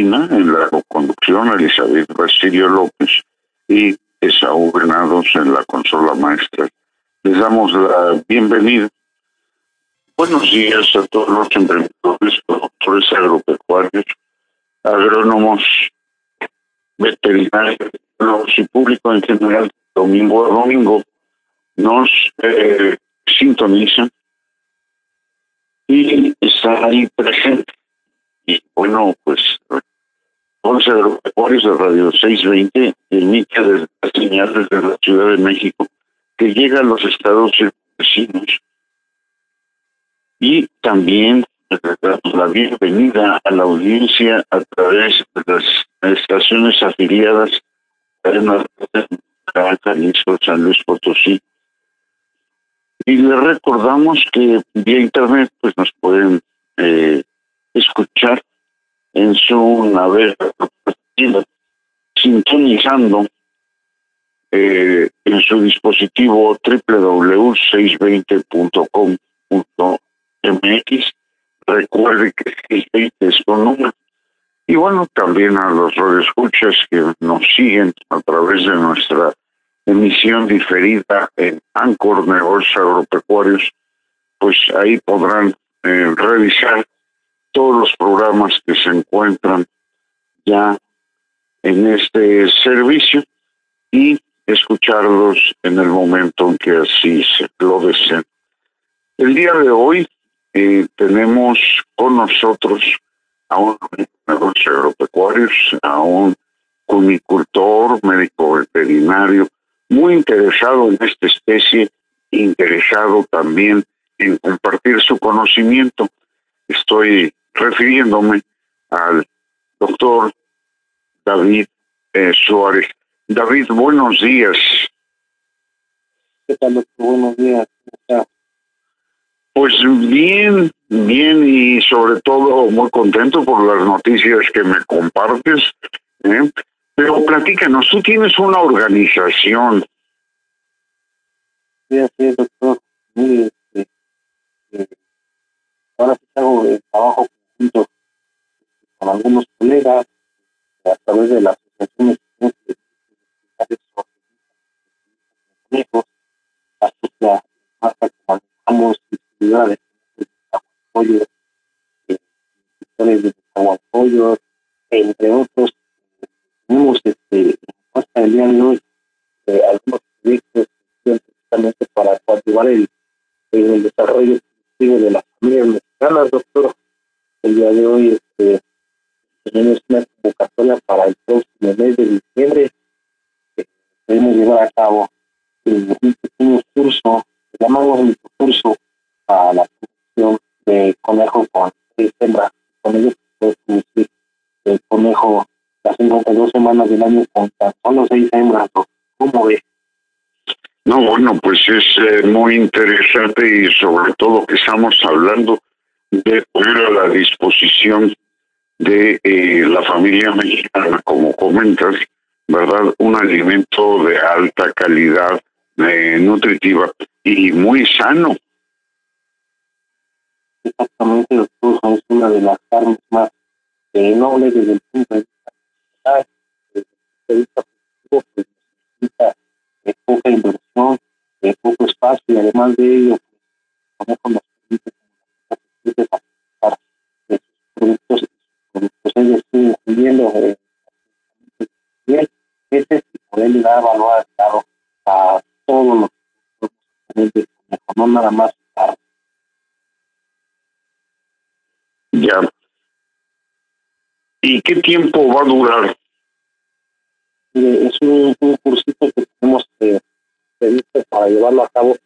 En la conducción, Elizabeth Basilio López y Esaú Granados en la consola maestra. Les damos la bienvenida. Buenos días a todos los emprendedores, productores agropecuarios, agrónomos, veterinarios y público en general, domingo a domingo, nos eh, sintonizan y está ahí presente. Y bueno, pues los agropecuarios de Radio 620 emite desde la señal desde la Ciudad de México que llega a los estados vecinos. Y también damos la bienvenida a la audiencia a través de las estaciones afiliadas en Jalisco, San Luis Potosí, y le recordamos que vía internet pues nos pueden eh, escuchar en su navegador sintonizando eh, en su dispositivo www.620.com.mx. Recuerde que 620 es con número. Y bueno, también a los radioescuchas que nos siguen a través de nuestra emisión diferida en Anchor Negocios Agropecuarios, pues ahí podrán eh, revisar todos los programas que se encuentran ya en este servicio y escucharlos en el momento en que así se lo deseen. El día de hoy eh, tenemos con nosotros a un negocio agropecuarios, a un cunicultor, médico veterinario, muy interesado en esta especie, interesado también en compartir su conocimiento. Estoy refiriéndome al doctor David eh, Suárez. David, buenos días. ¿Qué tal, doctor? Buenos días. Pues bien, bien y sobre todo muy contento por las noticias que me compartes. ¿eh? Pero platícanos, tú tienes una organización. Sí, así es, doctor. Mire, este, eh, ahora sí hago el trabajo con algunos colegas a través de las asociaciones así que marca que manejamos distribuidores de apoyo, de apoyo, entre otros tenemos este, hasta el día de hoy eh, algunos proyectos precisamente para coadyuvar el, el desarrollo de las familias mexicanas, doctor. El día de hoy este, tenemos una convocatoria para el próximo mes de diciembre. que queremos llevar a cabo un pequeño curso, llamamos curso a la producción de conejo con seis hembras. Con ello podemos producir el conejo las 52 semanas del año con tan solo seis hembras. ¿Cómo ve? No, bueno, pues es eh, muy interesante y sobre todo que estamos hablando de poner a la disposición de eh, la familia mexicana, como comentas, ¿verdad? Un alimento de alta calidad, eh, nutritiva y muy sano. Exactamente, doctor, es una de las carnes más nobles desde el punto de vista de poca inversión, poco espacio y además de ello, pues, de sus productos, productos ellos eh, ese y poder dar valor claro a todos los no nada más ya ¿Y qué tiempo va a durar? Es un, cursito que tenemos eh, previsto para llevarlo a cabo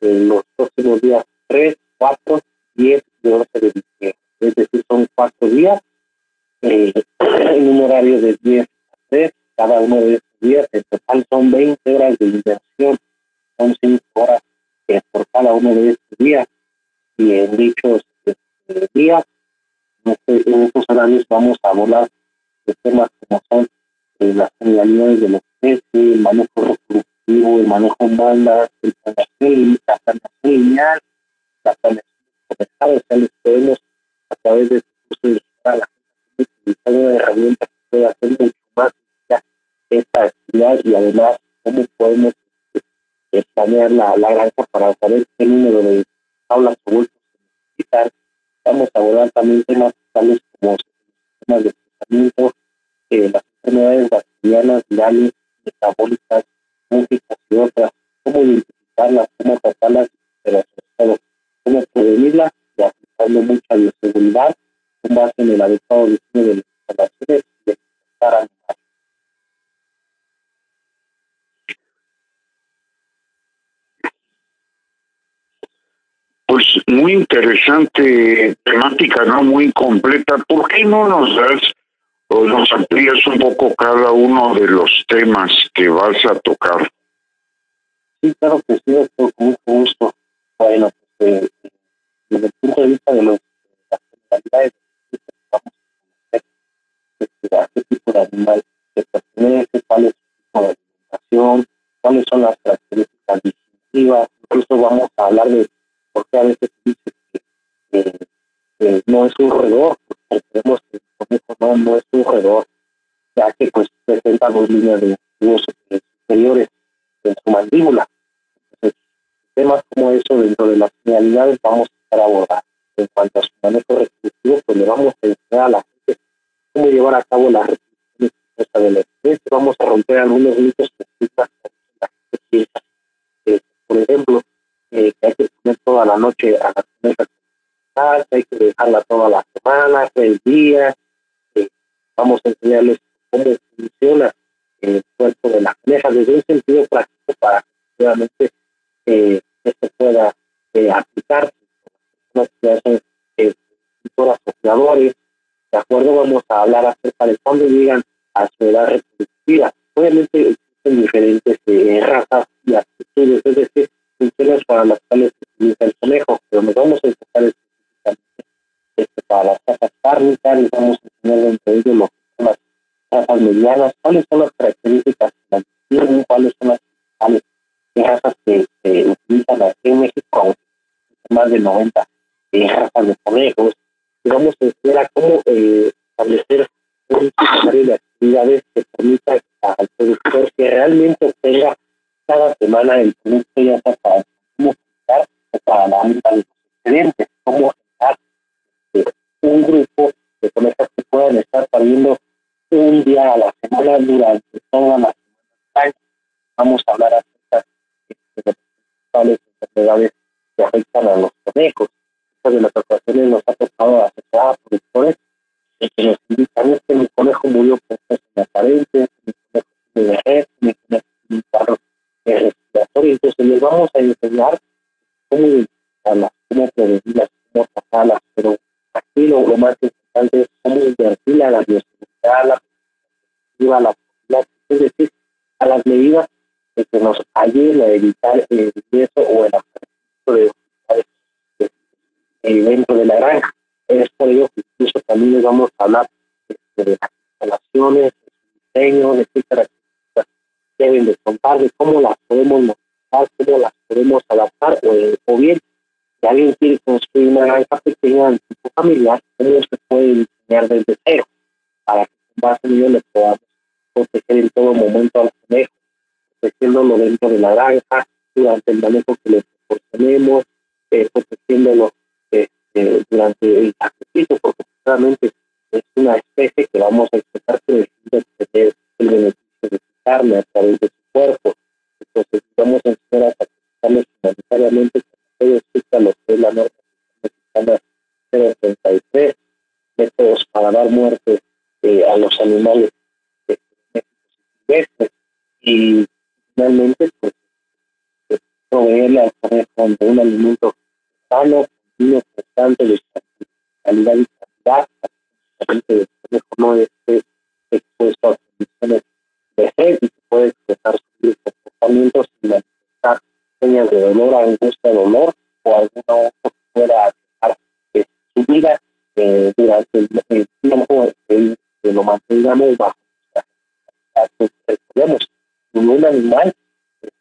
en los próximos días 3, 4, 10 y 11 de diciembre. Es decir, son cuatro días eh, en un horario de 10 a 3, cada uno de estos días. En total son 20 horas de inversión, son 5 horas eh, por cada uno de estos días. Y en dichos eh, días este, en estos horarios vamos a hablar de temas como son eh, las generalidades de los peces, el manejo reproductivo, el manejo en bandas, el planeación, la planeación lineal, la planeación conectada, o sea, les podemos a través de este curso de la gente utilizar una herramienta que puede hacer mucho más esta actividad y además cómo podemos eh, la, la granja para saber qué número de aulas o vueltos se necesitan. Vamos a abordar también temas tales como temas de tratamiento, eh, las enfermedades bacterianas, virales, metabólicas, músicas y otras, cómo identificarlas, cómo tratarlas, pero sobre todo cómo prevenirlas y aplicando mucha bioseguridad con base en el adecuado diseño de las instalaciones y de animales. Pues muy interesante temática, ¿no? Muy completa. ¿Por qué no nos das o nos amplías un poco cada uno de los temas que vas a tocar? Sí, claro que sí, con mucho gusto. Bueno, desde el punto de vista de, los, las generalidades, a a qué tipo de animal se pertenece, cuál es su tipo de alimentación, cuáles son las características distintivas. Incluso vamos a hablar de porque a veces dice que, no es un roedor, porque creemos que el no, es un roedor, ya que pues presenta dos líneas de huesos superiores en su mandíbula. Temas como eso dentro de las finalidades vamos a estar abordando. En cuanto a su manejo reproductivo, pues le vamos a enseñar a la gente cómo llevar a cabo la reproducción de la especie. Vamos a romper algunos mitos que la gente piensa. Eh, por ejemplo, eh, que hay que poner toda la noche a la coneja, que hay que dejarla toda la semana, tres días. Eh, vamos a enseñarles cómo funciona el cuerpo de la coneja desde un sentido práctico para que realmente eh, esto pueda eh, aplicarse. Las personas que hacen eh, asociadores, ¿de acuerdo? Vamos a hablar acerca de cuándo llegan a su edad reproductiva. Obviamente existen diferentes eh, razas y actitudes, es decir, funciones para las cuales se utiliza el conejo, pero nos vamos a enfocar específicamente este, para las razas cárnicas y vamos a enseñar dentro de ello lo que son las razas medianas, cuáles son las características que tienen, cuáles son las principales razas que se utilizan aquí en México, más de 90 eh, razas de conejos, vamos a enseñar cómo eh, establecer un itinerario de actividades que permita al productor que realmente obtenga cada semana el producto ya sea para cómo o para la venta de los excedentes, cómo generar este, un grupo de conejas que puedan estar saliendo un día a la semana durante todas las semanas. Vamos a hablar de las principales enfermedades que afectan a los conejos. Muchas de las ocasiones nos ha tocado asesorar a productores que nos indican es que mi conejo murió por la aparente, mi conejo tiene diarrea, mi conejo tiene un entonces les vamos a enseñar cómo identificarlas, cómo prevenirlas, cómo tratarlas, pero aquí lo, más importante es cómo invertir a la bioseguridad, la la la es decir, a las medidas que nos ayuden a evitar el riesgo o el aparecimiento de, de, dentro de la granja. Es por ello que incluso también les vamos a hablar este, de las instalaciones, de su diseño, de qué características deben de contar, de cómo las podemos modificar, cómo las podemos adaptar, o, o bien, si alguien quiere construir una granja pequeña tipo familiar, manejo el, tiempo que, lo mantengamos bajo recordemos, ningún animal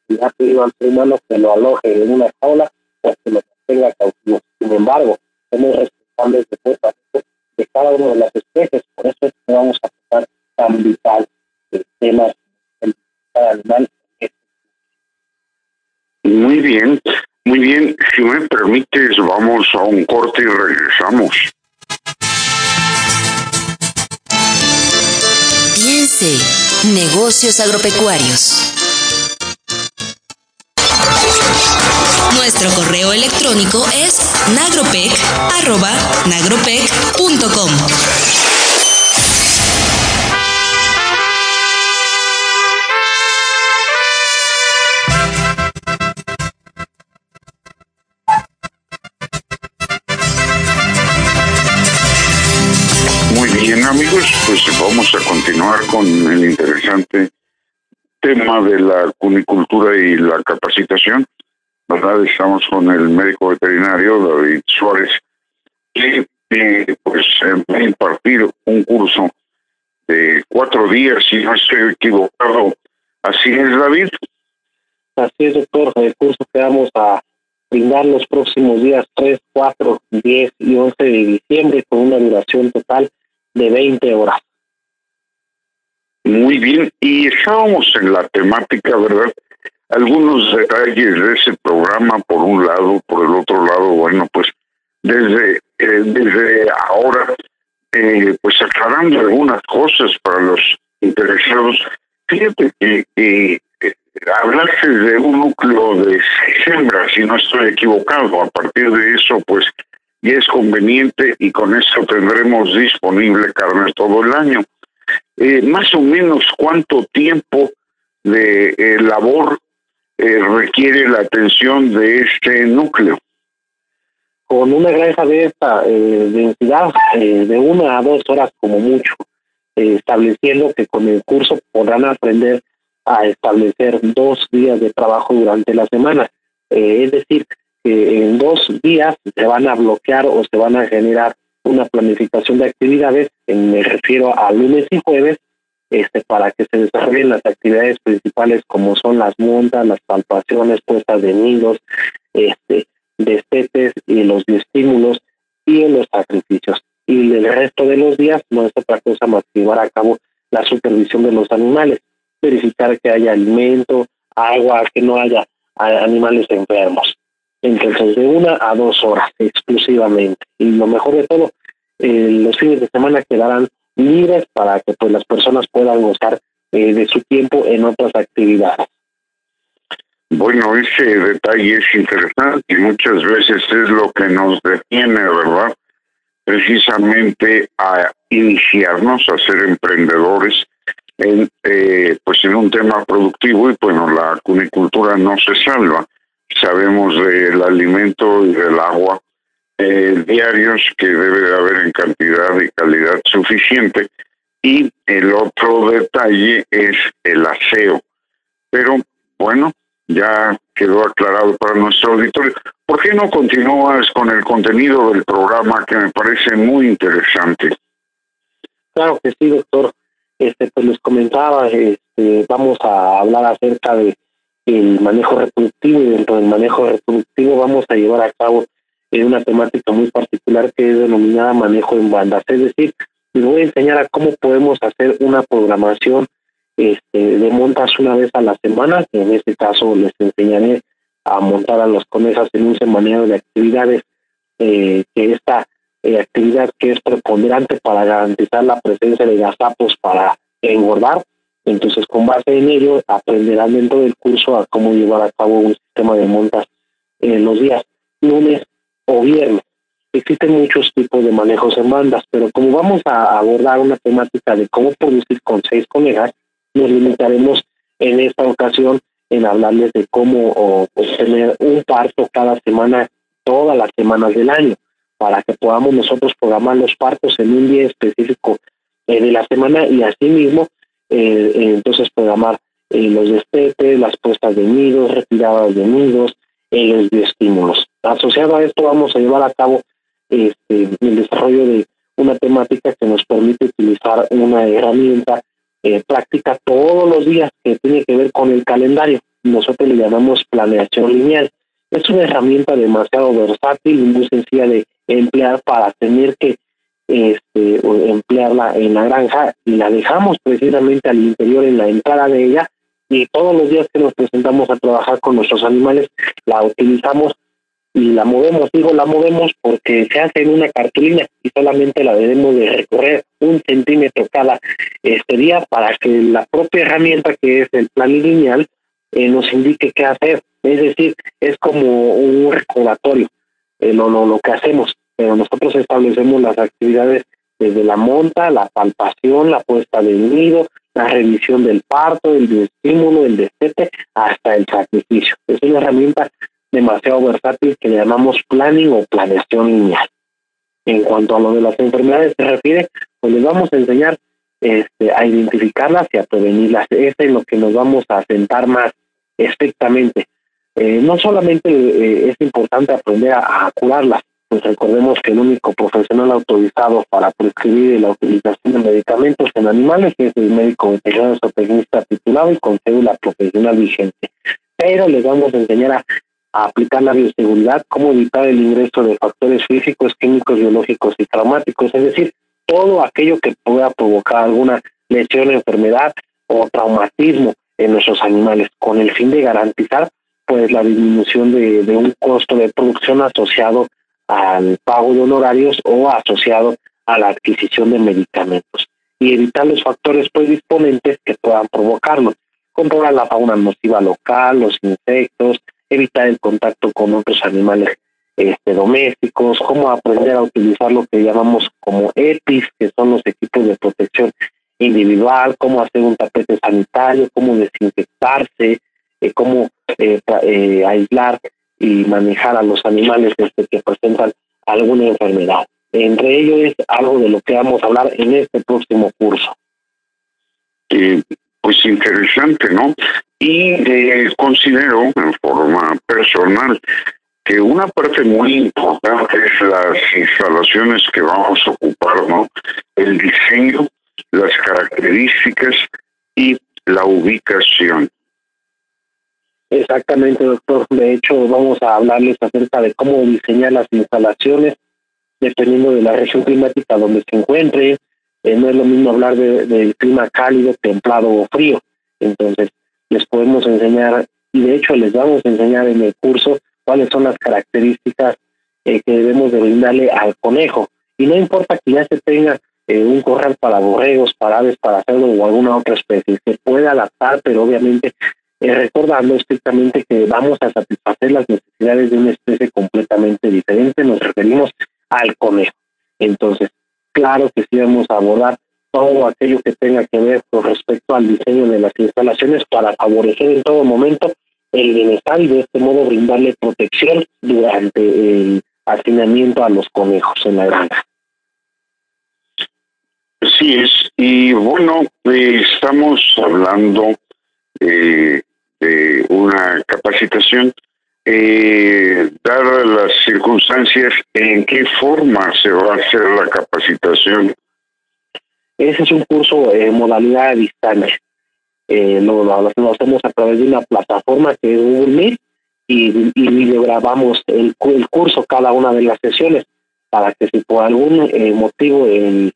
le ha pedido al ser humano que lo aloje en una jaula o que lo mantenga cautivo. Sin embargo, somos responsables de, de cada una de las especies, por eso es que vamos a tratar tan vital el tema del animal. Muy bien, muy bien. Si me permites, vamos a un corte y regresamos. Negocios agropecuarios. Nuestro correo electrónico es nagropec.com. vamos a continuar con el interesante tema de la cunicultura y la capacitación. ¿verdad? Estamos con el médico veterinario David Suárez, que eh, pues va a impartir un curso de cuatro días, si no estoy equivocado. ¿Así es, David? Así es, doctor. El curso que vamos a brindar los próximos días 3, 4, 10 y 11 de diciembre con una duración total de 20 horas. Muy bien, y estábamos en la temática, ¿verdad? Algunos detalles de ese programa, por un lado, por el otro lado, bueno, pues desde, eh, desde ahora, eh, pues aclarando algunas cosas para los interesados. Fíjate que eh, hablaste de un núcleo de hembras, si no estoy equivocado. A partir de eso, pues y es conveniente y con eso tendremos disponible carne todo el año. Eh, más o menos cuánto tiempo de eh, labor eh, requiere la atención de este núcleo. Con una granja de esta densidad, de una a dos horas como mucho, estableciendo que con el curso podrán aprender a establecer dos días de trabajo durante la semana. es decir, en dos días se van a bloquear o se van a generar una planificación de actividades, me refiero a lunes y jueves, este, para que se desarrollen las actividades principales como son las montas, las palpaciones, puestas de nidos, este, destetes y los estímulos y en los sacrificios. Y el resto de los días no es otra cosa más llevar a cabo la supervisión de los animales, verificar que haya alimento, agua, que no haya animales enfermos. Entonces, de una a dos horas exclusivamente. Y lo mejor de todo, eh, los fines de semana quedarán libres para que pues las personas puedan gozar eh, de su tiempo en otras actividades. Bueno, ese detalle es interesante y muchas veces es lo que nos detiene, ¿verdad? Precisamente a iniciarnos a ser emprendedores en, eh, pues en un tema productivo y bueno, la cunicultura no se salva sabemos del alimento y del agua eh, diarios que debe de haber en cantidad y calidad suficiente. Y el otro detalle es el aseo. Pero bueno, ya quedó aclarado para nuestro auditorio. ¿Por qué no continúas con el contenido del programa que me parece muy interesante? Claro que sí, doctor. Este, pues les comentaba, este, vamos a hablar acerca de el manejo reproductivo y dentro del manejo reproductivo vamos a llevar a cabo una temática muy particular que es denominada manejo en bandas. Es decir, les voy a enseñar a cómo podemos hacer una programación este, de montas una vez a la semana, en este caso les enseñaré a montar a los conejos en un semanero de actividades, eh, que esta eh, actividad que es preponderante para garantizar la presencia de gazapos para engordar. Entonces, con base en ello, aprenderán dentro del curso a cómo llevar a cabo un sistema de montas en los días lunes o viernes. Existen muchos tipos de manejos en bandas, pero como vamos a abordar una temática de cómo producir con seis colegas, nos limitaremos en esta ocasión en hablarles de cómo obtener un parto cada semana, todas las semanas del año, para que podamos nosotros programar los partos en un día específico eh, de la semana y asimismo eh, entonces programar eh, los destetes, las puestas de nidos, retiradas de nidos, los bioestímulos. Asociado a esto vamos a llevar a cabo este, el desarrollo de una temática que nos permite utilizar una herramienta eh, práctica todos los días que tiene que ver con el calendario. Nosotros le llamamos planeación lineal. Es una herramienta demasiado versátil y muy sencilla de emplear para tener que este, emplearla en la granja y la dejamos precisamente al interior en la entrada de ella y todos los días que nos presentamos a trabajar con nuestros animales la utilizamos y la movemos. Digo, la movemos porque se hace en una cartulina y solamente la debemos de recorrer un centímetro cada este día para que la propia herramienta que es el plan lineal eh, nos indique qué hacer. Es decir, es como un recordatorio eh, lo, lo, lo que hacemos, pero nosotros establecemos las actividades desde la monta, la palpación, la puesta del nido, la revisión del parto, el estímulo, el destete, hasta el sacrificio. Es una herramienta demasiado versátil que le llamamos planning o planeación lineal. En cuanto a lo de las enfermedades se refiere, pues les vamos a enseñar este, a identificarlas y a prevenirlas. Es lo que nos vamos a sentar más estrictamente. Eh, no solamente eh, es importante aprender a curarlas, pues recordemos que el único profesional autorizado para prescribir la utilización de medicamentos en animales es el médico veterinario zootecnista titulado y con cédula profesional vigente. Pero les vamos a enseñar a, aplicar la bioseguridad, cómo evitar el ingreso de factores físicos, químicos, biológicos y traumáticos, es decir, todo aquello que pueda provocar alguna lesión, enfermedad o traumatismo en nuestros animales, con el fin de garantizar pues la disminución de, de un costo de producción asociado al pago de honorarios o asociado a la adquisición de medicamentos y evitar los factores predisponentes que puedan provocarlo. Controlar la fauna nociva local, los insectos, evitar el contacto con otros animales este, domésticos, cómo aprender a utilizar lo que llamamos como EPIs, que son los equipos de protección individual, cómo hacer un tapete sanitario, cómo desinfectarse, eh, cómo eh, eh, aislar y manejar a los animales desde que presentan alguna enfermedad. Entre ellos es algo de lo que vamos a hablar en este próximo curso. pues interesante, ¿no? Y eh, considero en forma personal que una parte muy importante es las instalaciones que vamos a ocupar, ¿no? El diseño, las características y la ubicación. Exactamente, doctor. De hecho, vamos a hablarles acerca de cómo diseñar las instalaciones dependiendo de la región climática donde se encuentre. Eh, no es lo mismo hablar del de, clima cálido, templado o frío. Entonces, les podemos enseñar, y de hecho les vamos a enseñar en el curso cuáles son las características eh, que debemos de brindarle al conejo. Y no importa que ya se tenga eh, un corral para borregos, para aves, para cerdo o alguna otra especie, se puede adaptar, pero obviamente eh, recordando estrictamente que vamos a satisfacer las necesidades de una especie completamente diferente, nos referimos al conejo. Entonces, claro que sí vamos a abordar todo aquello que tenga que ver con respecto al diseño de las instalaciones para favorecer en todo momento el bienestar y de este modo brindarle protección durante el hacinamiento a los conejos en la granja. Así es, y bueno, eh, estamos hablando eh, de una capacitación, eh, dadas las circunstancias, ¿en qué forma se va a hacer la capacitación? Ese es un curso en modalidad a distancia. Eh, lo, lo, hacemos a través de una plataforma que es Google Meet y, y videograbamos el, el curso, cada una de las sesiones, para que si por algún eh, motivo el,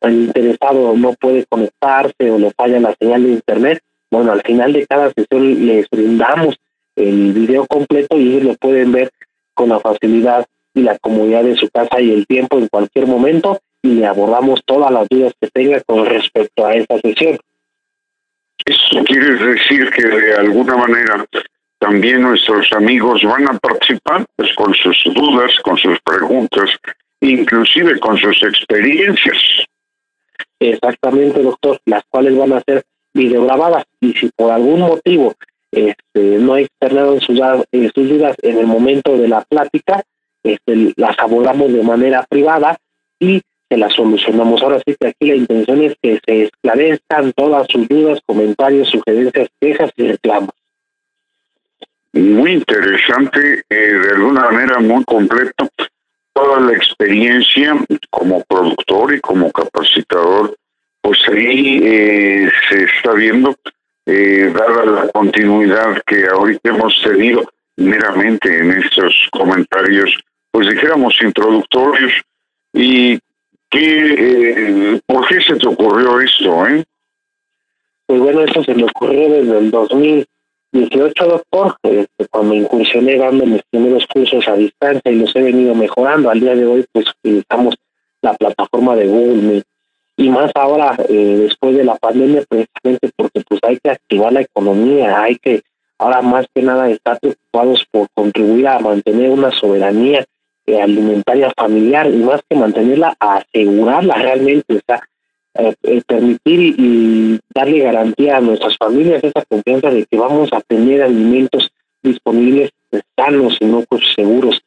el interesado no puede conectarse o le falla la señal de internet, bueno, al final de cada sesión les brindamos el video completo y ellos lo pueden ver con la facilidad y la comodidad de su casa y el tiempo en cualquier momento y le abordamos todas las dudas que tenga con respecto a esta sesión. Eso quiere decir que de alguna manera también nuestros amigos van a participar pues, con sus dudas, con sus preguntas, inclusive con sus experiencias. Exactamente, doctor, las cuales van a ser videograbadas y si por algún motivo este, no externaron sus, eh, sus dudas en el momento de la plática, este, las abordamos de manera privada y se las solucionamos. Ahora sí que aquí la intención es que se esclarezcan todas sus dudas, comentarios, sugerencias, quejas y reclamos. Muy interesante, eh, de alguna manera muy completo, toda la experiencia como productor y como capacitador, pues ahí eh, se está viendo, eh, dada la continuidad que ahorita hemos tenido meramente en estos comentarios pues dijéramos introductorios y qué, eh, ¿por qué se te ocurrió esto? Eh? Pues bueno, eso se me ocurrió desde el 2018, doctor, este, cuando incursioné dando mis primeros cursos a distancia y los he venido mejorando. Al día de hoy, pues utilizamos la plataforma de Google Y más ahora, eh, después de la pandemia, precisamente porque pues hay que activar la economía, hay que ahora más que nada estar preocupados por contribuir a mantener una soberanía eh, alimentaria familiar y más que mantenerla, asegurarla realmente, o sea, eh, eh, permitir y, darle garantía a nuestras familias esa confianza de que vamos a tener alimentos disponibles sanos y no pues, seguros.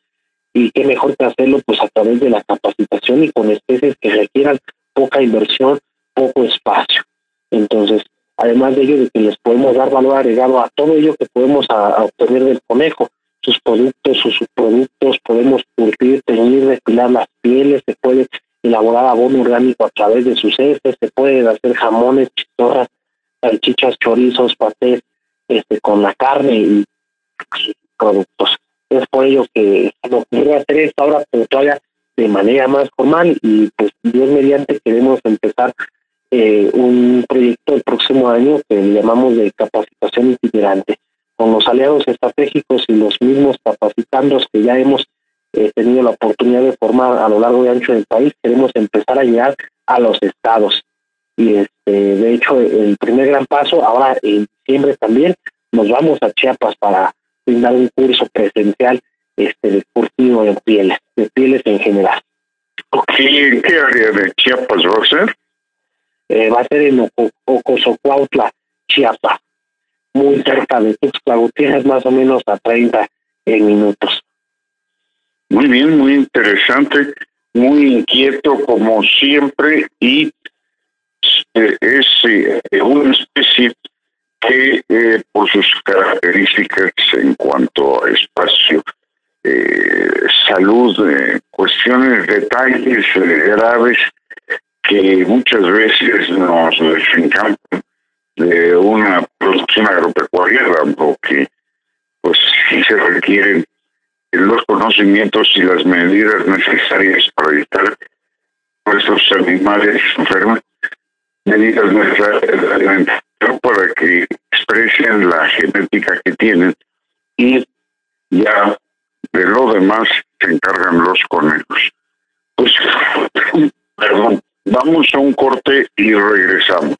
Y qué mejor que hacerlo pues a través de la capacitación y con especies que requieran poca inversión, poco espacio. Entonces, además de ello, de que les podemos dar valor agregado a todo ello que podemos obtener del conejo, sus productos, sus subproductos, podemos curtir, teñir, depilar las pieles, se puede elaborar abono orgánico a través de sus heces, se pueden hacer jamones, chistorras, salchichas, chorizos, patés, este, con la carne y productos. Es por ello que lo quiero hacer esta ahora, todavía de manera más formal y pues Dios mediante queremos empezar eh, un proyecto el próximo año que llamamos de capacitación itinerante con los aliados estratégicos y los mismos capacitandos que ya hemos eh, tenido la oportunidad de formar a lo largo y ancho del país, queremos empezar a llegar a los estados. Y este, de hecho, el primer gran paso, ahora en diciembre también, nos vamos a Chiapas para brindar un curso presencial este, de curtido de pieles, de pieles en general. ¿En qué área de Chiapas va a ser? Eh, va a ser en Ocosocuautla, Chiapas muy cerca de Tuxtla Gutiérrez, más o menos a 30 minutos. Muy bien, muy interesante, muy inquieto como siempre y eh, es eh, una especie que eh, por sus características en cuanto a espacio, salud, cuestiones, detalles graves que muchas veces nos desencantan de una producción agropecuaria, porque pues se requieren los conocimientos y las medidas necesarias para evitar nuestros animales enfermos, medidas necesarias de para que expresen la genética que tienen y ya de lo demás encargan los conejos. Pues, perdón, vamos a un corte y regresamos.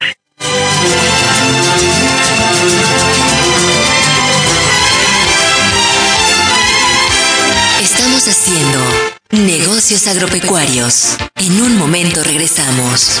Estamos haciendo negocios agropecuarios. En un momento regresamos.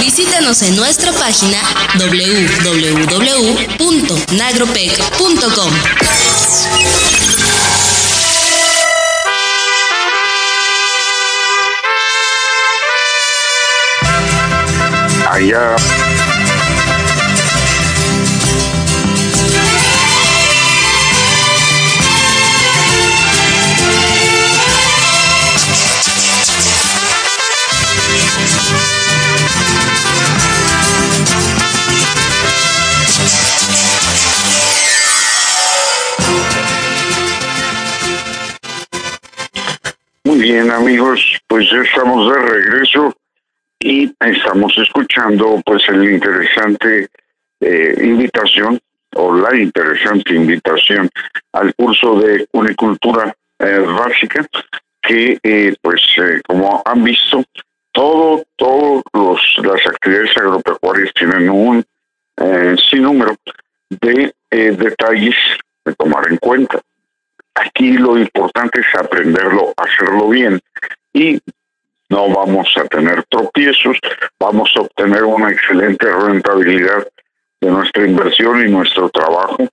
Visítanos en nuestra página www.nagropec.com. pues ya estamos de regreso y estamos escuchando pues el interesante eh, invitación o la interesante invitación al curso de unicultura eh, básica que eh, pues como han visto todo todos los las actividades agropecuarias tienen un sinnúmero de detalles de tomar en cuenta. Aquí lo importante es aprenderlo hacerlo bien y no vamos a tener tropiezos, vamos a obtener una excelente rentabilidad de nuestra inversión y nuestro trabajo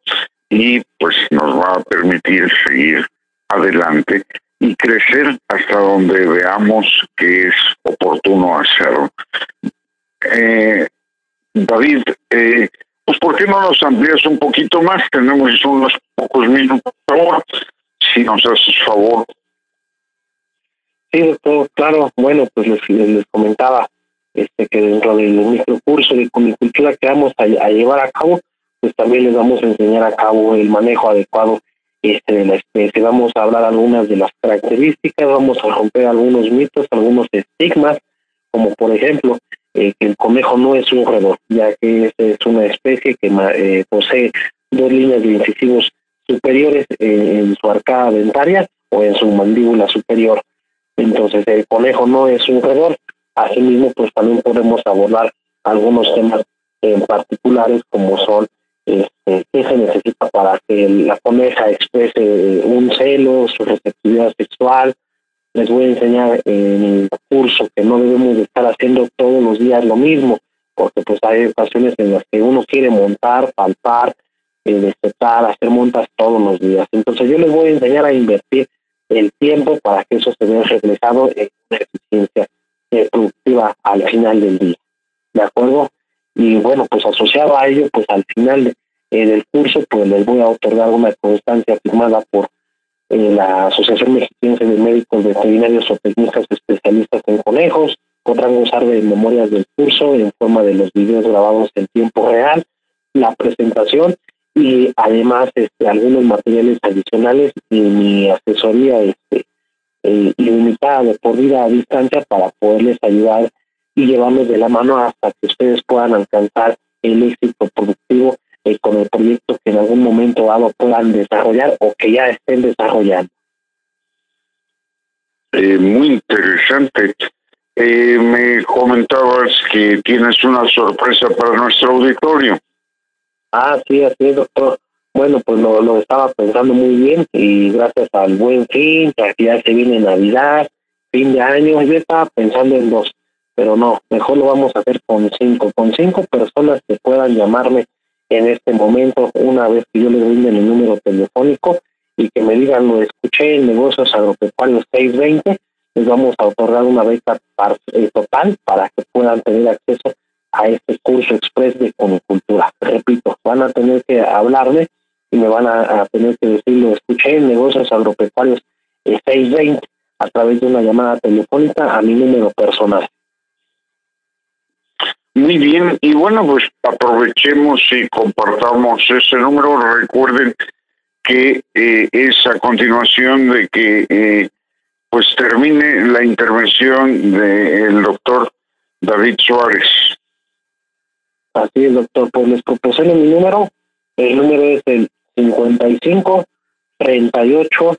y pues nos va a permitir seguir adelante y crecer hasta donde veamos que es oportuno hacerlo. Eh, David, eh, pues ¿por qué no nos amplías un poquito más? Tenemos unos pocos minutos ahora, si nos haces favor. Sí, doctor, claro. Bueno, pues les, les comentaba este que dentro del microcurso de comicultura que vamos a, llevar a cabo, pues también les vamos a enseñar a cabo el manejo adecuado este de la especie. Vamos a hablar algunas de las características, vamos a romper algunos mitos, algunos estigmas, como por ejemplo eh, que el conejo no es un roedor, ya que es, una especie que eh, posee dos líneas de incisivos superiores eh, en su arcada dentaria o en su mandíbula superior. Entonces el conejo no es un roedor. Asimismo, pues también podemos abordar algunos temas en particulares como son este, qué se necesita para que la coneja exprese un celo, su receptividad sexual. Les voy a enseñar en el curso que no debemos de estar haciendo todos los días lo mismo, porque pues hay ocasiones en las que uno quiere montar, palpar, eh, hacer montas todos los días. Entonces yo les voy a enseñar a invertir el tiempo para que eso se vea reflejado en una eficiencia eh, productiva al final del día. ¿De acuerdo? Y bueno, pues asociado a ello, pues al final del curso, pues les voy a otorgar una constancia firmada por eh, la Asociación Mexicana de Médicos Veterinarios o Técnicos Especialistas en Conejos. Podrán gozar de memorias del curso en forma de los videos grabados en tiempo real, la presentación y además este, algunos materiales adicionales y mi asesoría este, eh, ilimitada de por vida a distancia para poderles ayudar y llevarlos de la mano hasta que ustedes puedan alcanzar el éxito productivo eh, con el proyecto que en algún momento dado puedan desarrollar o que ya estén desarrollando. Eh, muy interesante. Me comentabas que tienes una sorpresa para nuestro auditorio. Ah, sí, así es, doctor. Bueno, pues lo, lo estaba pensando muy bien y gracias al buen fin, que ya se viene Navidad, fin de año, yo estaba pensando en dos, pero no, mejor lo vamos a hacer con cinco, con cinco personas que puedan llamarme en este momento, una vez que yo les brinde mi número telefónico y que me digan, lo escuché en negocios agropecuarios 620, les vamos a otorgar una beca eh, total para que puedan tener acceso a este curso express de comicultura. Repito, van a tener que hablarme y me van a, tener que decir, lo escuché en negocios agropecuarios 620 a través de una llamada telefónica a mi número personal. Muy bien, y bueno, pues aprovechemos y compartamos ese número. Recuerden que eh, es a continuación de que eh, pues termine la intervención del doctor David Suárez. Así es, doctor. Pues les proporciono mi número. El número es el 55 38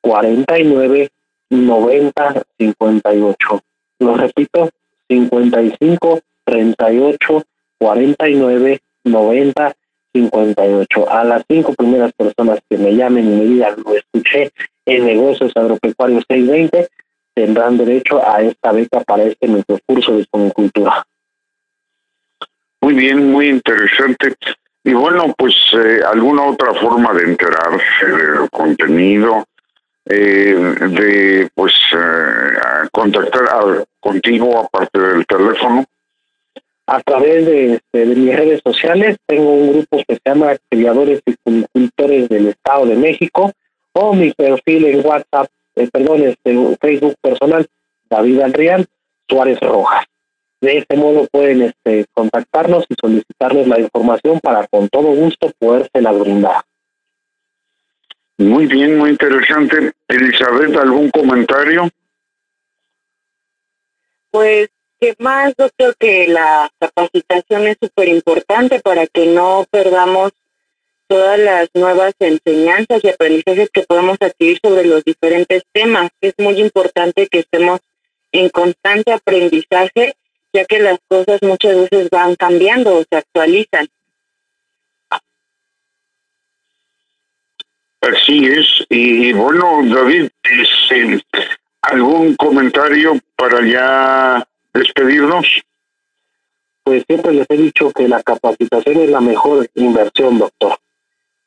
49 90 58. Lo repito, 55 38 49 90 58. A las cinco primeras personas que me llamen y me digan, lo escuché en negocios agropecuarios 620, tendrán derecho a esta beca para este microcurso de comicultura. Muy bien, muy interesante. Y bueno, pues eh, alguna otra forma de enterarse del contenido, eh, de pues eh, contactar al contigo aparte del teléfono. A través de, este, de, mis redes sociales tengo un grupo que se llama Criadores y Cultores del Estado de México o mi perfil en WhatsApp, perdón, este Facebook personal, David Adrián Suárez Rojas. De este modo pueden este, contactarnos y solicitarnos la información para con todo gusto la brindar. Muy bien, muy interesante. Elizabeth, ¿algún comentario? Pues, ¿qué más, doctor? Que la capacitación es súper importante para que no perdamos todas las nuevas enseñanzas y aprendizajes que podemos adquirir sobre los diferentes temas. Es muy importante que estemos en constante aprendizaje, ya que las cosas muchas veces van cambiando o se actualizan. Así es. Y, bueno, David, este, ¿algún comentario para ya despedirnos? Pues siempre les he dicho que la capacitación es la mejor inversión, doctor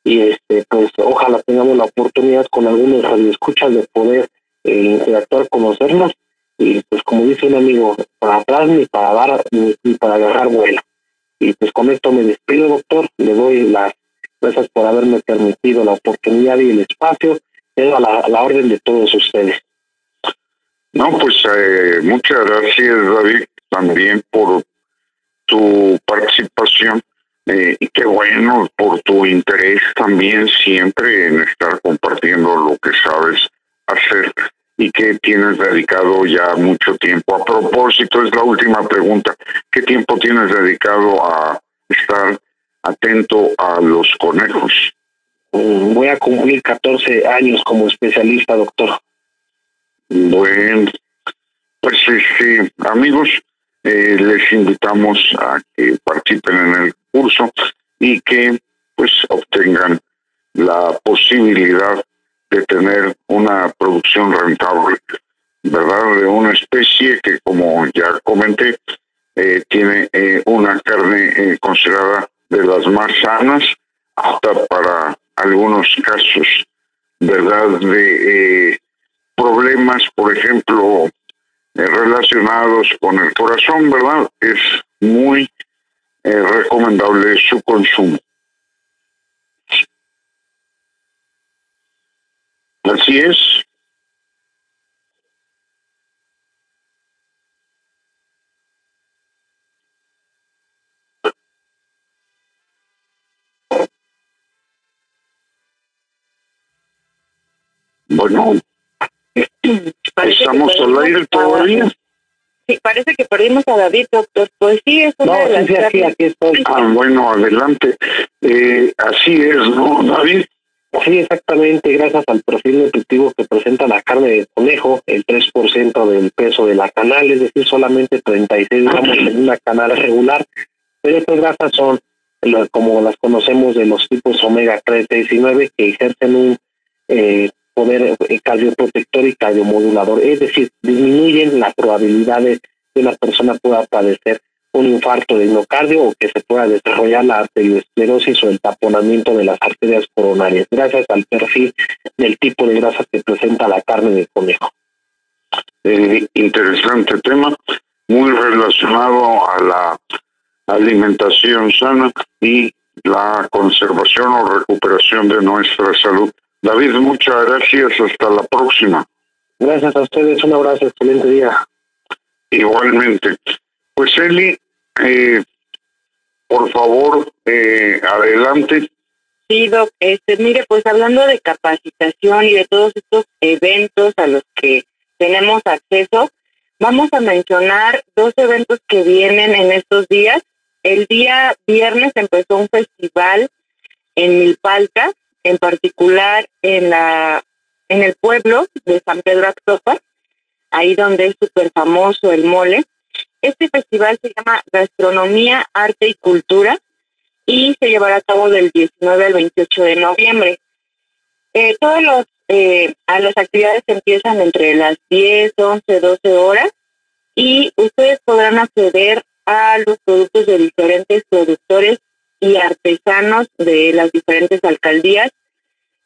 y este pues ojalá tengamos la oportunidad con algunos radioescuchas de poder eh, interactuar, conocernos y pues como dice un amigo, para atrás ni para dar ni, para agarrar vuelo. Y pues con esto me despido, doctor, le doy las gracias por haberme permitido la oportunidad y el espacio, quedo a la, orden de todos ustedes. No, pues eh, muchas gracias David también por tu participación eh, y qué bueno por tu interés también siempre en estar compartiendo lo que sabes hacer y que tienes dedicado ya mucho tiempo. A propósito, es la última pregunta. ¿Qué tiempo tienes dedicado a estar atento a los conejos? Mm, voy a cumplir 14 años como especialista, doctor. Bueno, pues sí, amigos, eh, les invitamos a que participen en el curso y que pues obtengan la posibilidad de tener una producción rentable, ¿verdad? De una especie que, como ya comenté, eh, tiene eh, una carne considerada de las más sanas, hasta para algunos casos, ¿verdad? De problemas, por ejemplo, eh, relacionados con el corazón, ¿verdad? Es muy eh, recomendable su consumo. Así es. Bueno, ¿Estamos al aire todavía? Sí, parece que perdimos a David, doctor. Pues sí, es una no, sí, aquí, aquí estoy. Ah, bueno, adelante. Eh, así es, ¿no, David? Sí, exactamente. Gracias al perfil nutritivo que presenta la carne de conejo, el 3% del peso de la canal, es decir, solamente 36 gramos en una canal regular. Pero estas grasas son, como las conocemos, de los tipos omega 3, 6 y 9, que ejercen un eh, poder eh, cardioprotector y cardiomodulador, es decir, disminuyen la probabilidad de que una persona pueda padecer un infarto de miocardio o que se pueda desarrollar la arteriosclerosis o el taponamiento de las arterias coronarias, gracias al perfil del tipo de grasa que presenta la carne de conejo. Eh, interesante tema, muy relacionado a la alimentación sana y la conservación o recuperación de nuestra salud. David, muchas gracias. Hasta la próxima. Gracias a ustedes. Un abrazo. Excelente día. Igualmente. Pues Eli, eh, por favor, eh, adelante. Sí, Doc. Este, mire, pues hablando de capacitación y de todos estos eventos a los que tenemos acceso, vamos a mencionar dos eventos que vienen en estos días. El día viernes empezó un festival en Milpalta en particular en la en el pueblo de San Pedro Actopa, ahí donde es súper famoso el mole. Este festival se llama Gastronomía, Arte y Cultura y se llevará a cabo del 19 al 28 de noviembre. Eh, todos los, eh, a las actividades empiezan entre las 10, 11, 12 horas y ustedes podrán acceder a los productos de diferentes productores y artesanos de las diferentes alcaldías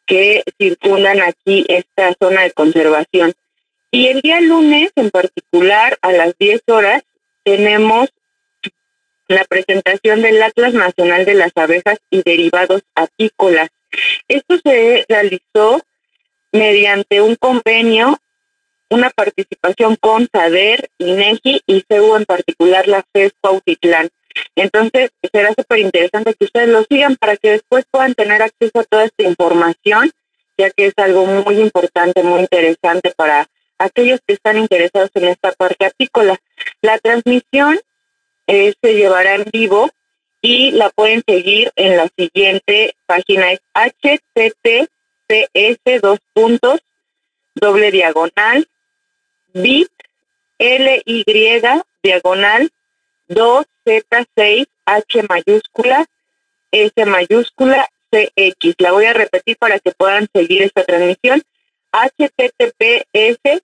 que circundan aquí esta zona de conservación. Y el día lunes, en particular, a las 10 horas, tenemos la presentación del Atlas Nacional de las Abejas y Derivados Apícolas. Esto se realizó mediante un convenio, una participación con SADER, INEGI y CEU en particular la FES Cuautitlán. Entonces, será súper interesante que ustedes lo sigan para que después puedan tener acceso a toda esta información ya que es algo muy importante, muy interesante para aquellos que están interesados en esta parte apícola. La transmisión eh, se llevará en vivo y la pueden seguir en la siguiente página, es https dos puntos doble diagonal bit ly diagonal 2z6 h mayúscula s mayúscula cx. La voy a repetir para que puedan seguir esta transmisión. https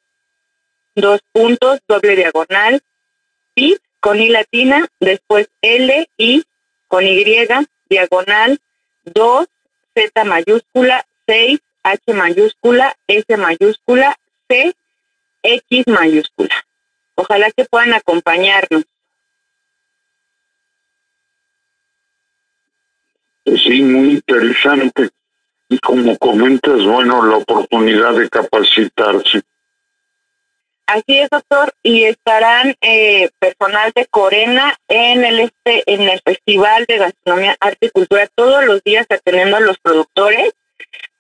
dos puntos doble diagonal bit con i latina después l i con y diagonal 2 z mayúscula 6 h mayúscula s mayúscula c x mayúscula. Ojalá que puedan acompañarnos. Sí, muy interesante. Y como comentas, bueno, la oportunidad de capacitarse. Así es, doctor, y estarán eh, personal de Corena en el este en el Festival de Gastronomía, Arte y Cultura todos los días atendiendo a los productores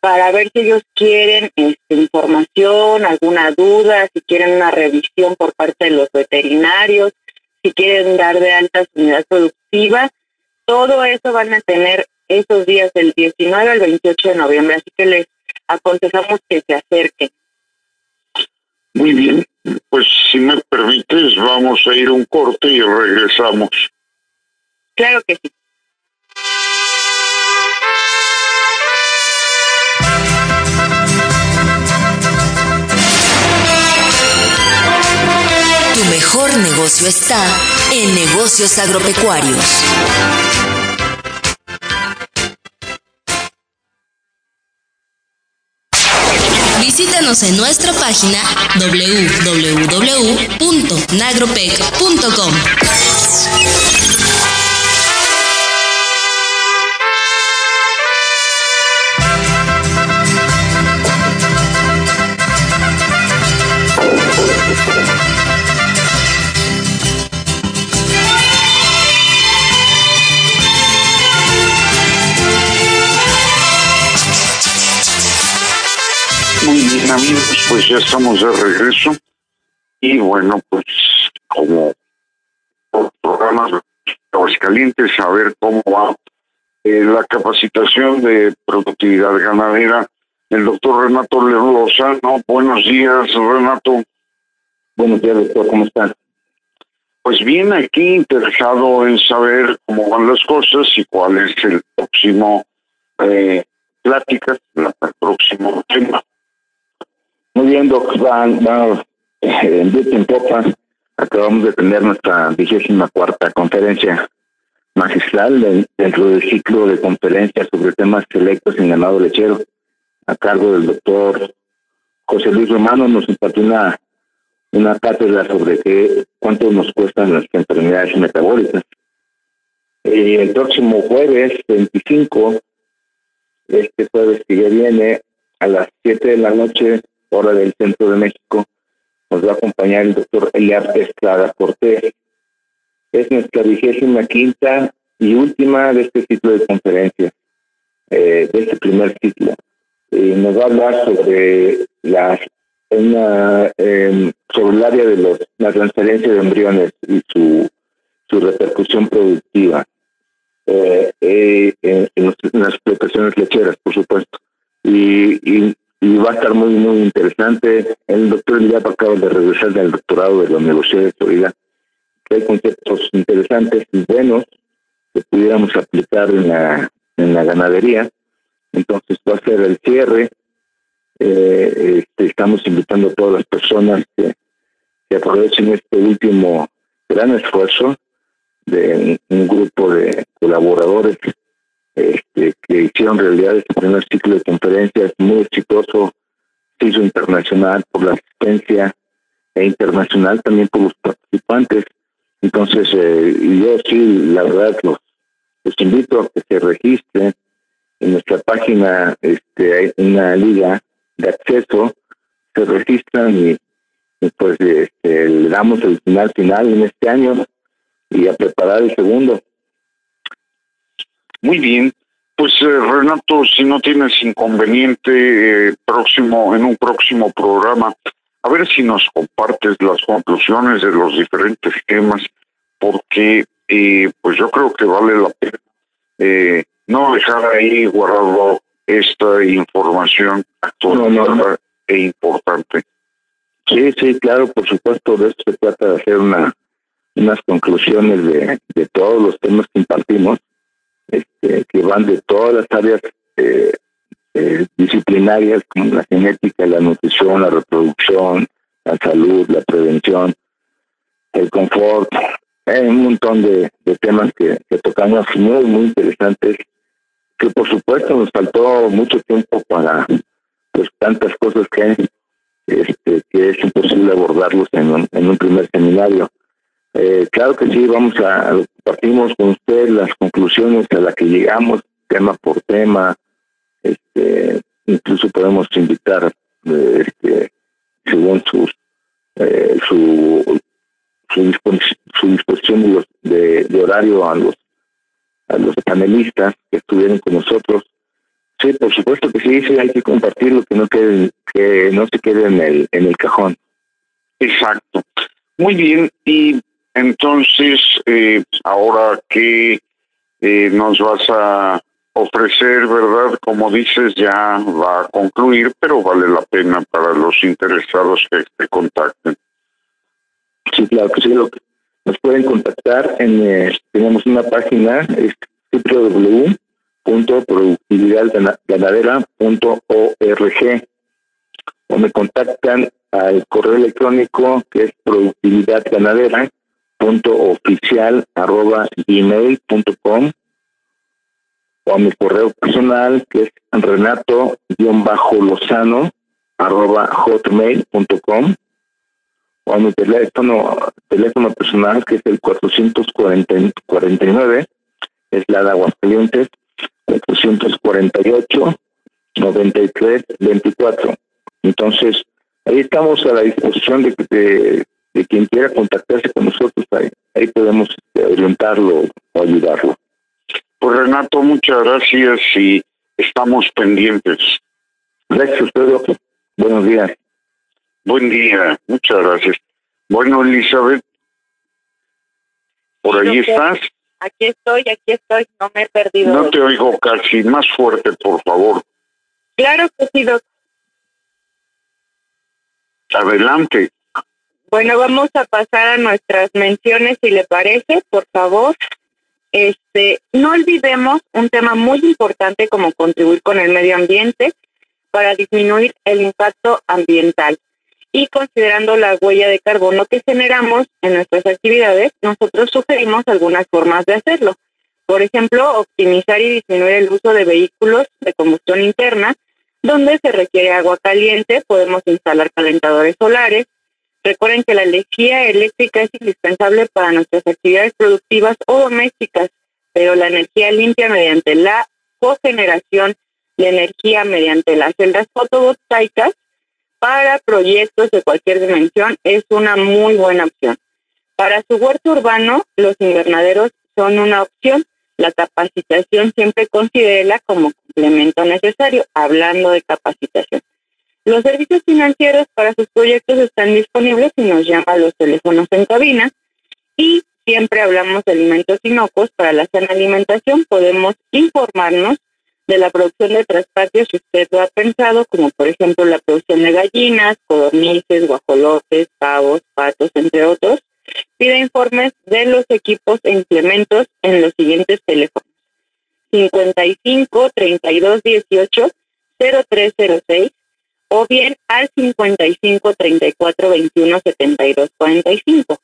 para ver si ellos quieren este, información, alguna duda, si quieren una revisión por parte de los veterinarios, si quieren dar de alta su unidad productiva, todo eso van a tener esos días del 19 al 28 de noviembre, así que les aconsejamos que se acerquen. Muy bien, pues si me permites, vamos a ir un corte y regresamos. Claro que sí. Tu mejor negocio está en negocios agropecuarios. Visítanos en nuestra página www.nagropec.com. pues ya estamos de regreso. Y bueno, pues como por programas de calientes, a ver cómo va eh, la capacitación de productividad ganadera. El doctor Renato Lozano, buenos días, Renato. Buenos días, doctor, ¿cómo están? Pues bien, aquí interesado en saber cómo van las cosas y cuál es el próximo eh, plática, el próximo tema. Muy bien, Doc, van, va, eh, en en popa. Acabamos de tener nuestra vigésima cuarta conferencia magistral de- dentro del ciclo de conferencias sobre temas selectos en ganado lechero, a cargo del doctor José Luis Romano. Nos impartió una, una cátedra sobre qué, cuánto nos cuestan las enfermedades metabólicas. Y el próximo jueves 25, este jueves que viene, a las 7 de la noche, hora del centro de México, nos va a acompañar el doctor Eliab Estrada Cortés. Es nuestra vigésima quinta y última de este ciclo de conferencias, eh, de este primer ciclo. Y nos va a hablar sobre las una, eh, sobre el área de los, la transferencia de embriones y su, su repercusión productiva eh, eh, en, en las explotaciones lecheras, por supuesto. Y, y, y va a estar muy, muy interesante. El doctor Eliab acaba de regresar del doctorado de la Universidad de Florida, hay conceptos interesantes y buenos que pudiéramos aplicar en la, en la ganadería. Entonces va a ser el cierre. Eh, este, estamos invitando a todas las personas que, que aprovechen este último gran esfuerzo de un, un grupo de colaboradores este, que hicieron realidad este primer ciclo de conferencias muy exitoso, se hizo internacional por la asistencia e internacional también por los participantes. Entonces, eh, yo sí, la verdad, los, los invito a que se registren. En nuestra página este, hay una liga de acceso, se registran y, y pues este, le damos el final final en este año y a preparar el segundo. Muy bien, pues eh, Renato, si no tienes inconveniente, eh, próximo en un próximo programa, a ver si nos compartes las conclusiones de los diferentes temas, porque eh, pues yo creo que vale la pena no dejar ahí guardado esta información actual e importante. Sí, sí, claro, por supuesto, de esto se trata de hacer una, unas conclusiones de, de todos los temas que impartimos este, que van de todas las áreas eh, eh, disciplinarias como la genética, la nutrición, la reproducción, la salud, la prevención, el confort, hay un montón de, temas que, tocamos muy, muy interesantes, que por supuesto nos faltó mucho tiempo para pues tantas cosas que, este, que es imposible abordarlos en un, en un primer seminario. Eh, claro que sí, vamos a, partimos con usted las conclusiones a las que llegamos, tema por tema, este, incluso podemos invitar, eh, este, según sus, eh, su, su, disposición de, de, horario a los, a los panelistas que estuvieron con nosotros. Sí, por supuesto que sí, sí, hay que compartirlo, que no quede, que no se quede en el, en el cajón. Exacto. Muy bien, y entonces, eh, ahora que eh, nos vas a ofrecer, ¿verdad? Como dices, ya va a concluir, pero vale la pena para los interesados que te contacten. Sí, claro que sí. Lo que nos pueden contactar en, eh, tenemos una página, es www.productividadganadera.org o me contactan al correo electrónico que es productividadganadera punto oficial arroba gmail punto com o a mi correo personal que es renato lozano arroba hotmail punto com o a mi teléfono teléfono personal que es el 449 es la de Aguascalientes 448 93 24 entonces ahí estamos a la disposición de, de de quien quiera contactarse con nosotros, ahí, ahí podemos este, orientarlo o ayudarlo. Pues Renato, muchas gracias y estamos pendientes. Gracias Pedro. Buenos días. Buen día, muchas gracias. Bueno, Elizabeth, ¿por ahí estás? Aquí estoy, aquí estoy, no me he perdido. No te oigo casi, más fuerte, por favor. Claro que sí, doctor. Adelante. Bueno, vamos a pasar a nuestras menciones, si le parece, por favor. Este, no olvidemos un tema muy importante como contribuir con el medio ambiente para disminuir el impacto ambiental. Y considerando la huella de carbono que generamos en nuestras actividades, nosotros sugerimos algunas formas de hacerlo. Por ejemplo, optimizar y disminuir el uso de vehículos de combustión interna, donde se requiere agua caliente, podemos instalar calentadores solares, Recuerden que la energía eléctrica es indispensable para nuestras actividades productivas o domésticas, pero la energía limpia mediante la cogeneración de energía mediante las celdas fotovoltaicas para proyectos de cualquier dimensión es una muy buena opción. Para su huerto urbano, los invernaderos son una opción. La capacitación siempre considera como complemento necesario, hablando de capacitación. Los servicios financieros para sus proyectos están disponibles y nos llama a los teléfonos en cabina. Y siempre hablamos de alimentos inocuos para la sana alimentación. Podemos informarnos de la producción de traspatios si usted lo ha pensado, como por ejemplo la producción de gallinas, codornices, guajolotes, pavos, patos, entre otros. Pide informes de los equipos e implementos en los siguientes teléfonos. 55 32 18 0306 o bien al 55 34 21 72 45.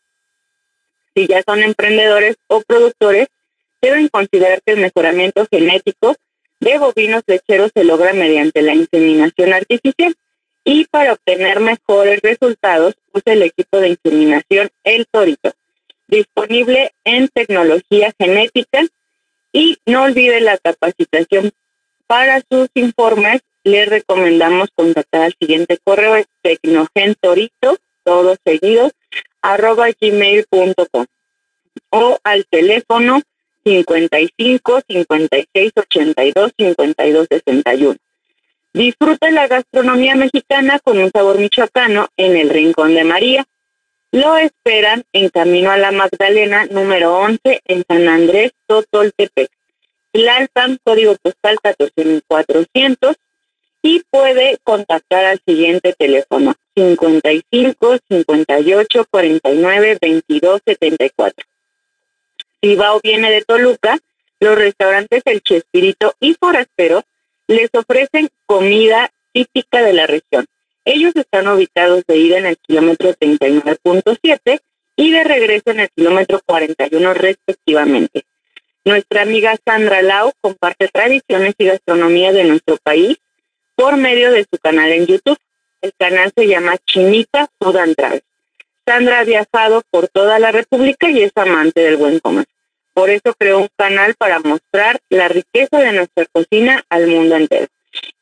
Si ya son emprendedores o productores, deben considerar que el mejoramiento genético de bovinos lecheros se logra mediante la inseminación artificial y para obtener mejores resultados use el equipo de inseminación El Torito, disponible en tecnología genética y no olvide la capacitación para sus informes le recomendamos contactar al siguiente correo, tecnogentorito, todo seguido, arroba gmail.com o al teléfono 55 56 82 52 61. Disfruta la gastronomía mexicana con un sabor michoacano en el Rincón de María. Lo esperan en Camino a la Magdalena número 11 en San Andrés, Totoltepec. Tlalpan, código postal 14400 y puede contactar al siguiente teléfono 55 58 49 22 74. Si va o viene de Toluca, los restaurantes El Chespirito y Forastero les ofrecen comida típica de la región. Ellos están ubicados de ida en el kilómetro 39.7 y de regreso en el kilómetro 41 respectivamente. Nuestra amiga Sandra Lau comparte tradiciones y gastronomía de nuestro país por medio de su canal en YouTube. El canal se llama Chinita Travel. Sandra ha viajado por toda la República y es amante del buen comer. Por eso creó un canal para mostrar la riqueza de nuestra cocina al mundo entero.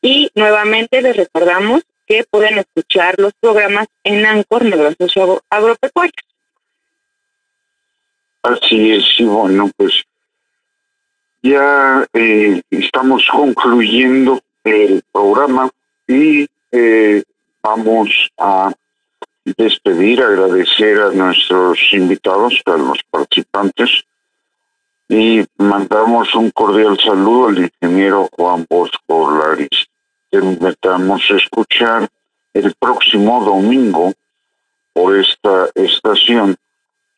Y nuevamente les recordamos que pueden escuchar los programas en Ancor Negocios Agropecuarios. Así es, y bueno, pues ya eh, estamos concluyendo el programa y eh, vamos a despedir, agradecer a nuestros invitados, a los participantes y mandamos un cordial saludo al ingeniero Juan Bosco Laris. Te invitamos a escuchar el próximo domingo por esta estación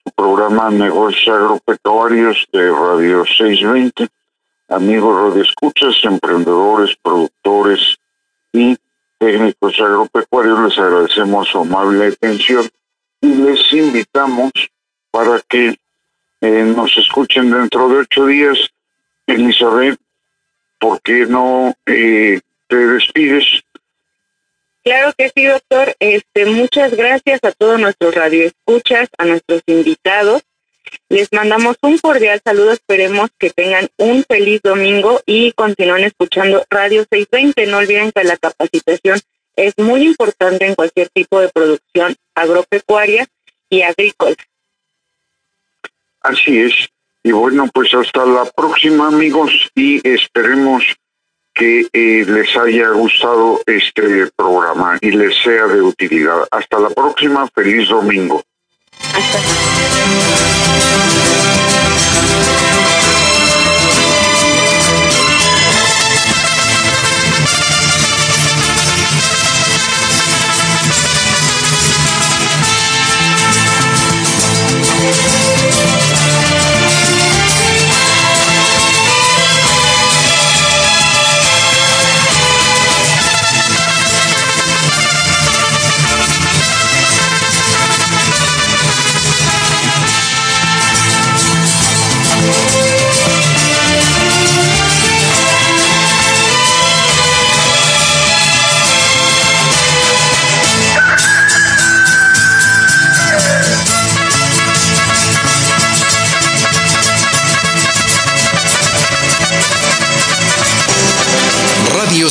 su programa Negocios Agropecuarios de Radio 620. Amigos radioescuchas, emprendedores, productores y técnicos agropecuarios, les agradecemos su amable atención y les invitamos para que eh, nos escuchen dentro de ocho días. Elizabeth, ¿por qué no eh, te despides? Claro que sí, doctor. Este, muchas gracias a todos nuestros radioescuchas, a nuestros invitados. Les mandamos un cordial saludo. Esperemos que tengan un feliz domingo y continúen escuchando Radio 620. No olviden que la capacitación es muy importante en cualquier tipo de producción agropecuaria y agrícola. Así es. Y bueno, pues hasta la próxima amigos y esperemos que eh, les haya gustado este programa y les sea de utilidad. Hasta la próxima, feliz domingo. Radio